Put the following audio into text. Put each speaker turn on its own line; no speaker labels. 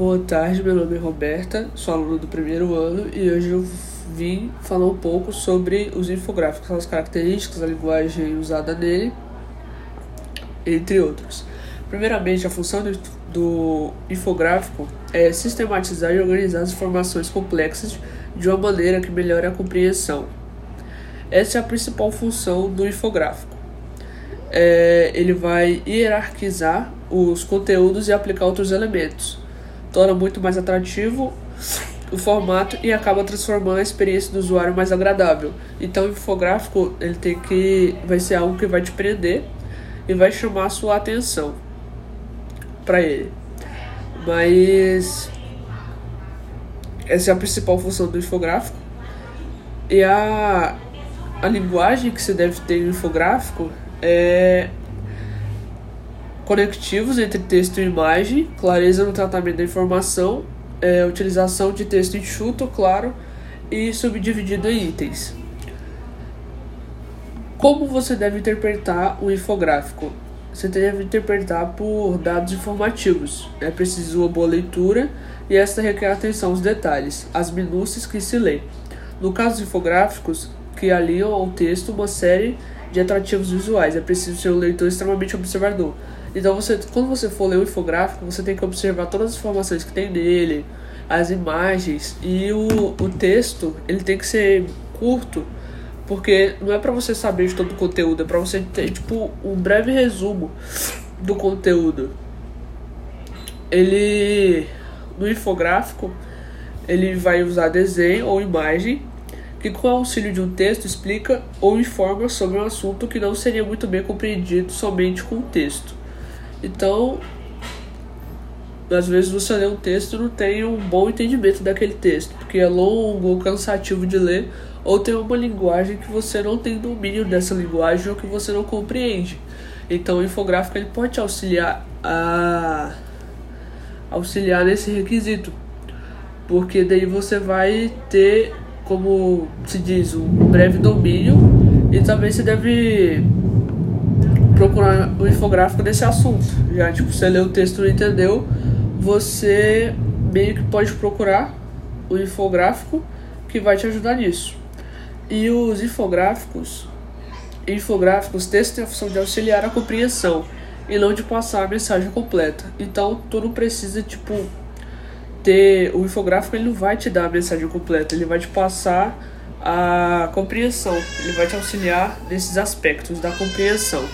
Boa tarde, meu nome é Roberta, sou aluna do primeiro ano e hoje eu vim falar um pouco sobre os infográficos, as características, a linguagem usada nele, entre outros. Primeiramente, a função do, do infográfico é sistematizar e organizar as informações complexas de uma maneira que melhore a compreensão. Essa é a principal função do infográfico. É, ele vai hierarquizar os conteúdos e aplicar outros elementos torna muito mais atrativo o formato e acaba transformando a experiência do usuário mais agradável. Então, o infográfico ele tem que vai ser algo que vai te prender e vai chamar a sua atenção para ele. Mas essa é a principal função do infográfico. E a, a linguagem que você deve ter no infográfico é conectivos entre texto e imagem, clareza no tratamento da informação, é, utilização de texto enxuto, claro, e subdividido em itens. Como você deve interpretar o infográfico? Você deve interpretar por dados informativos. É preciso uma boa leitura e esta requer atenção aos detalhes, às minúcias que se lê. No caso dos infográficos, que aliam ao texto uma série de atrativos visuais, é preciso ser um leitor extremamente observador então, você, quando você for ler o infográfico, você tem que observar todas as informações que tem nele, as imagens e o, o texto, ele tem que ser curto, porque não é para você saber de todo o conteúdo, é para você ter tipo um breve resumo do conteúdo. Ele no infográfico, ele vai usar desenho ou imagem que com o auxílio de um texto explica ou informa sobre um assunto que não seria muito bem compreendido somente com o texto. Então, às vezes você lê um texto e não tem um bom entendimento daquele texto, porque é longo cansativo de ler, ou tem uma linguagem que você não tem domínio dessa linguagem ou que você não compreende. Então, o infográfico ele pode te auxiliar a auxiliar nesse requisito, porque daí você vai ter, como se diz, um breve domínio e também você deve procurar o infográfico desse assunto. Já, tipo, você leu o texto e não entendeu, você meio que pode procurar o infográfico que vai te ajudar nisso. E os infográficos, infográficos, textos têm a função de auxiliar a compreensão e não de passar a mensagem completa. Então, tu não precisa, tipo, ter o infográfico, ele não vai te dar a mensagem completa, ele vai te passar a compreensão, ele vai te auxiliar nesses aspectos da compreensão.